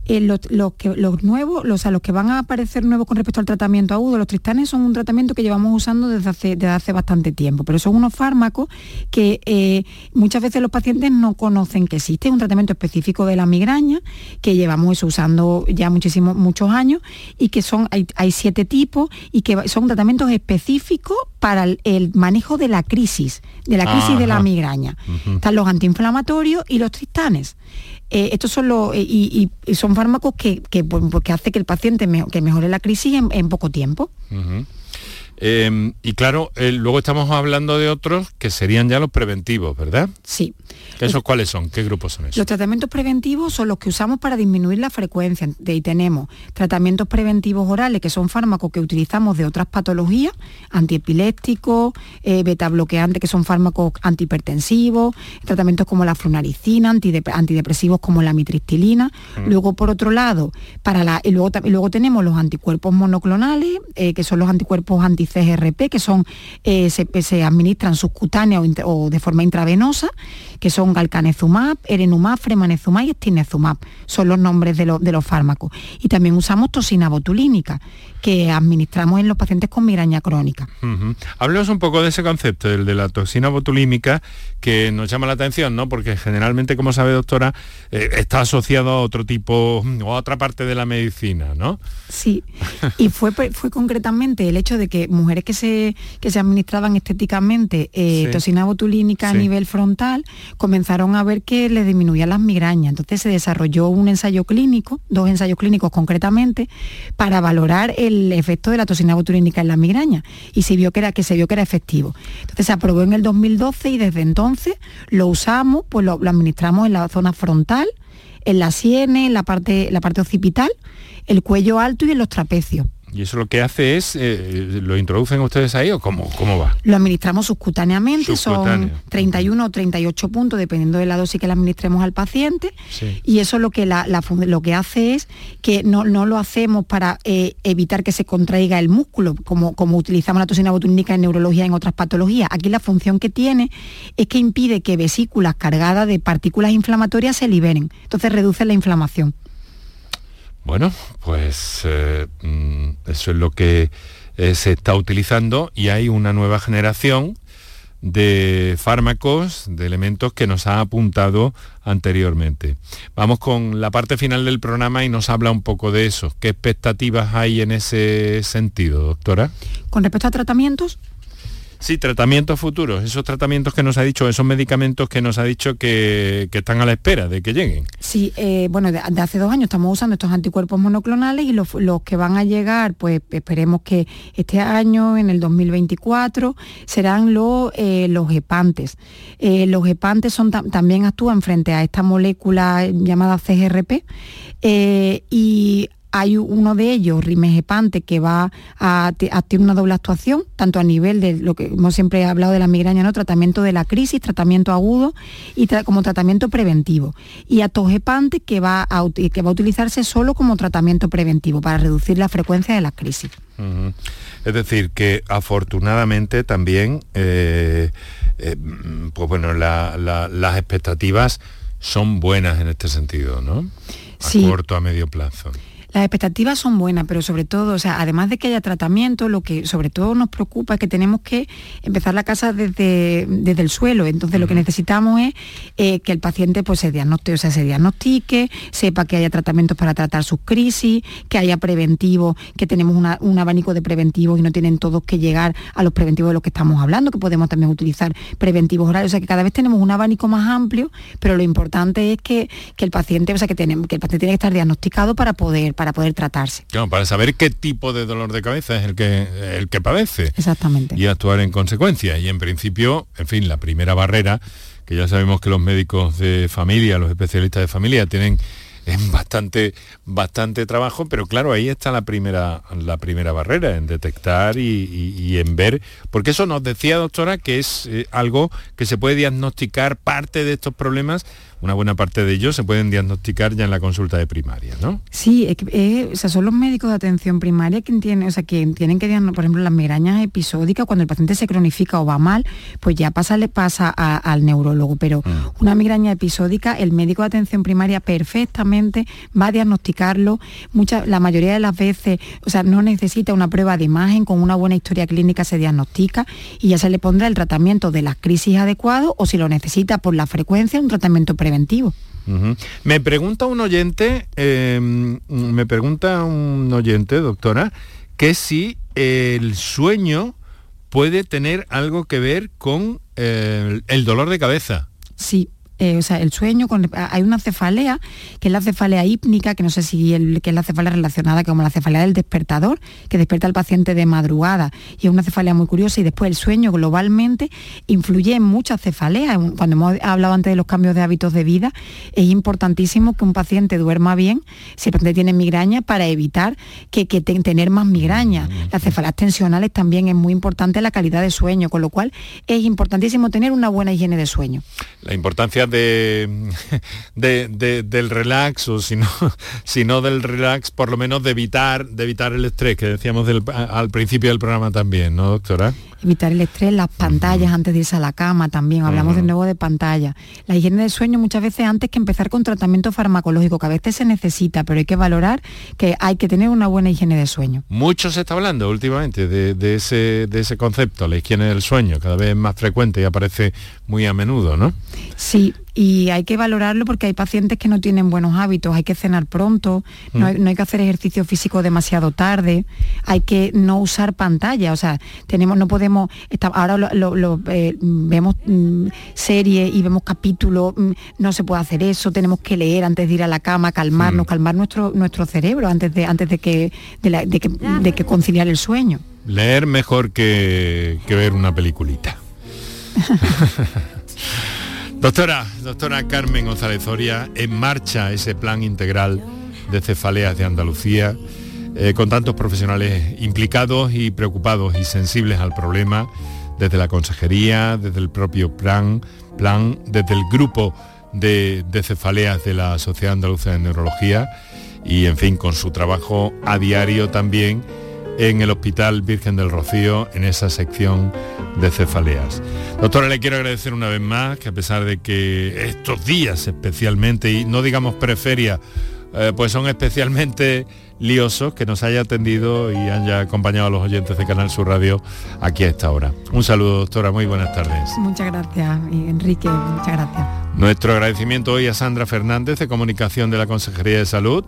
Eh, los, que, los nuevos, los, los que van a aparecer nuevos con respecto al tratamiento agudo, los tristanes son un tratamiento que llevamos usando desde hace, desde hace bastante tiempo, pero son unos fármacos que eh, muchas veces los pacientes no conocen que existe, un tratamiento específico de la migraña que llevamos eso usando ya muchísimos, muchos años y que son, hay, siete tipos y que son tratamientos específicos para el, manejo de la crisis, de la crisis de la migraña. Están los antiinflamatorios y los tristanes. Eh, estos son los eh, y, son fármacos que, que, pues, hace que el paciente que mejore la crisis en, poco tiempo. Em, y claro, eh, luego estamos hablando de otros que serían ya los preventivos, ¿verdad? Sí. ¿Esos cuáles son? ¿Qué grupos son esos? Los tratamientos preventivos son los que usamos para disminuir la frecuencia. De ahí tenemos tratamientos preventivos orales, que son fármacos que utilizamos de otras patologías, antiepilépticos, eh, beta bloqueantes, que son fármacos antihipertensivos, tratamientos como la flunaricina, antidepresivos como la mitristilina. Mm. Luego, por otro lado, para la, y luego, luego tenemos los anticuerpos monoclonales, eh, que son los anticuerpos anti CGRP, que son, eh, se, administran subcutáneos o, de forma intravenosa, que son galcanezumab, erenumab, fremanezumab y estinezumab. Son los nombres de, de los fármacos. Y también usamos toxina botulínica, que administramos en los pacientes con migraña crónica. Hablemos un poco de ese concepto, el de la toxina botulímica, que nos llama la atención, ¿no? Porque generalmente, como sabe doctora, eh, está asociado a otro tipo o a otra parte de la medicina, ¿no? Sí, y fue, fue concretamente el hecho de que mujeres que se, que se administraban estéticamente eh, toxina botulínica a nivel frontal, comenzaron a ver que les disminuía las migrañas. Entonces se desarrolló un ensayo clínico, dos ensayos clínicos concretamente, para valorar el efecto de la toxina botulínica en la migraña y se vio que era, que se vio que era efectivo. Entonces se aprobó en el 2012 y desde entonces lo usamos, pues lo, administramos en la zona frontal, en la sienes, en la parte, la parte occipital, el cuello alto y en los trapecios. ¿Y eso lo que hace es, eh, lo introducen ustedes ahí o cómo, cómo va? Lo administramos subcutáneamente, son 31 o 38 puntos, dependiendo de la dosis que le administremos al paciente. Y eso lo que, lo que hace es que no, lo hacemos para eh, evitar que se contraiga el músculo, como, como utilizamos la toxina botulínica en neurología en otras patologías. Aquí la función que tiene es que impide que vesículas cargadas de partículas inflamatorias se liberen. Entonces reduce la inflamación. Bueno, pues eh, mm, eso es lo que eh, se está utilizando y hay una nueva generación de fármacos, de elementos que nos ha apuntado anteriormente. Vamos con la parte final del programa y nos habla un poco de eso. ¿Qué expectativas hay en ese sentido, doctora? Con respecto a tratamientos, Sí, tratamientos futuros, esos tratamientos que nos ha dicho, esos medicamentos que nos ha dicho que, están a la espera de que lleguen. Sí, eh, bueno, de, hace dos años estamos usando estos anticuerpos monoclonales y los, que van a llegar, pues esperemos que este año, en el 2024, serán los, eh, los hepantes. Eh, los son, también actúan frente a esta molécula llamada CGRP y hay uno de ellos, rimegepante, que va a, tener una doble actuación, tanto a nivel de lo que hemos siempre hablado de la migraña, ¿no? tratamiento de la crisis, tratamiento agudo y como tratamiento preventivo. Y atogepante, que va, a, que va a utilizarse solo como tratamiento preventivo para reducir la frecuencia de la crisis. Es decir, que afortunadamente también, eh, eh, pues bueno, las expectativas son buenas en este sentido, ¿no? A corto, a medio plazo. Las expectativas son buenas, pero sobre todo, o sea, además de que haya tratamiento, lo que sobre todo nos preocupa es que tenemos que empezar la casa desde, desde el suelo. Entonces lo que necesitamos es eh, que el paciente pues, se, diagnostique, o sea, se diagnostique, sepa que haya tratamientos para tratar sus crisis, que haya preventivos, que tenemos un abanico de preventivos y no tienen todos que llegar a los preventivos de los que estamos hablando, que podemos también utilizar preventivos horarios. O sea, que cada vez tenemos un abanico más amplio, pero lo importante es que, el paciente, o sea, que, tenemos, que el paciente tiene que estar diagnosticado para poder para poder tratarse. para saber qué tipo de dolor de cabeza es el que, el que padece. Exactamente. Y actuar en consecuencia. Y en principio, en fin, la primera barrera, que ya sabemos que los médicos de familia, los especialistas de familia tienen es bastante, bastante trabajo, pero claro, ahí está la primera, la primera barrera, en detectar y, en ver, porque eso nos decía, doctora, que es eh, algo que se puede diagnosticar parte de estos problemas una buena parte de ellos se pueden diagnosticar ya en la consulta de primaria, ¿no? Sí, o sea, son los médicos de atención primaria quien tienen, o sea, que tienen que por ejemplo, las migrañas episódicas, cuando el paciente se cronifica o va mal, pues ya pasa, le pasa al neurólogo, pero mm. una migraña episódica, el médico de atención primaria perfectamente va a diagnosticarlo, mucha, la mayoría de las veces, o sea, no necesita una prueba de imagen, con una buena historia clínica se diagnostica y ya se le pondrá el tratamiento de las crisis adecuado o si lo necesita por la frecuencia, un tratamiento preventivo. Me pregunta un oyente, em, me pregunta un oyente, doctora, que si el sueño puede tener algo que ver con eh, el dolor de cabeza. Sí, eh, o sea, el sueño, hay una cefalea, que es la cefalea hípnica, que no sé si el, que es la cefalea relacionada como la cefalea del despertador, que despierta al paciente de madrugada, y es una cefalea muy curiosa, y después el sueño globalmente influye en muchas cefaleas. Cuando hemos hablado antes de los cambios de hábitos de vida, es importantísimo que un paciente duerma bien, si el paciente tiene migraña, para evitar que, que tener más migraña. Mm. Las cefaleas tensionales también es muy importante la calidad de sueño, con lo cual es importantísimo tener una buena higiene de sueño. La importancia de, del relax o si no, si no del relax, por lo menos de evitar, de evitar el estrés, que decíamos al principio del programa también, ¿no, doctora? Evitar el estrés, las pantallas antes de irse a la cama también, hablamos de nuevo de pantalla. La higiene del sueño muchas veces antes que empezar con tratamiento farmacológico, que a veces se necesita, pero hay que valorar que hay que tener una buena higiene de sueño. Mucho se está hablando últimamente de, ese, de ese concepto, la higiene del sueño, cada vez más frecuente y aparece muy a menudo, ¿no? Sí, y hay que valorarlo porque hay pacientes que no tienen buenos hábitos, hay que cenar pronto, no, hay, que hacer ejercicio físico demasiado tarde, hay que no usar pantalla, o sea, tenemos, no podemos, ahora lo, eh, vemos mm, series y vemos capítulos, mm, no se puede hacer eso, tenemos que leer antes de ir a la cama, calmarnos, calmar nuestro, nuestro cerebro antes de, antes de que, de, que, de que conciliar el sueño. Leer mejor que, que ver una peliculita. Doctora, doctora Carmen González Zoria, en marcha ese plan integral de cefaleas de Andalucía, eh, con tantos profesionales implicados y preocupados y sensibles al problema, desde la consejería, desde el propio plan, plan desde el grupo de, de cefaleas de la Sociedad Andaluza de Neurología y, en fin, con su trabajo a diario también en el Hospital Virgen del Rocío, en esa sección de cefaleas. Doctora, le quiero agradecer una vez más que a pesar de que estos días especialmente, y no digamos preferia, eh, pues son especialmente liosos que nos haya atendido y haya acompañado a los oyentes de Canal Sur Radio aquí a esta hora. Un saludo, doctora, muy buenas tardes. Muchas gracias, Enrique, muchas gracias. Nuestro agradecimiento hoy a Sandra Fernández de Comunicación de la Consejería de Salud,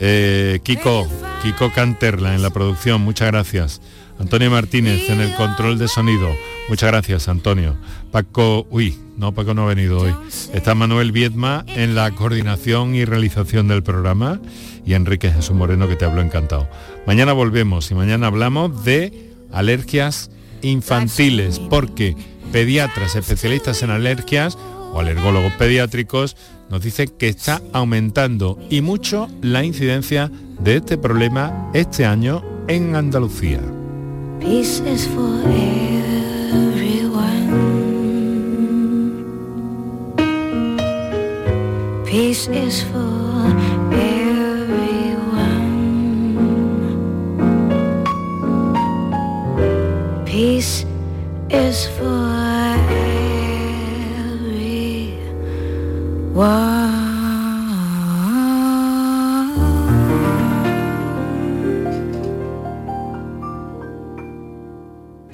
eh, Kiko, Kiko Canterla en la producción, muchas gracias. Antonio Martínez en el control de sonido. Muchas gracias, Antonio. Paco, uy, no, Paco no ha venido hoy. Está Manuel Viedma en la coordinación y realización del programa y Enrique Jesús Moreno que te habló encantado. Mañana volvemos y mañana hablamos de alergias infantiles porque pediatras especialistas en alergias o alergólogos pediátricos nos dicen que está aumentando y mucho la incidencia de este problema este año en Andalucía. Peace is for everyone. Peace is for everyone.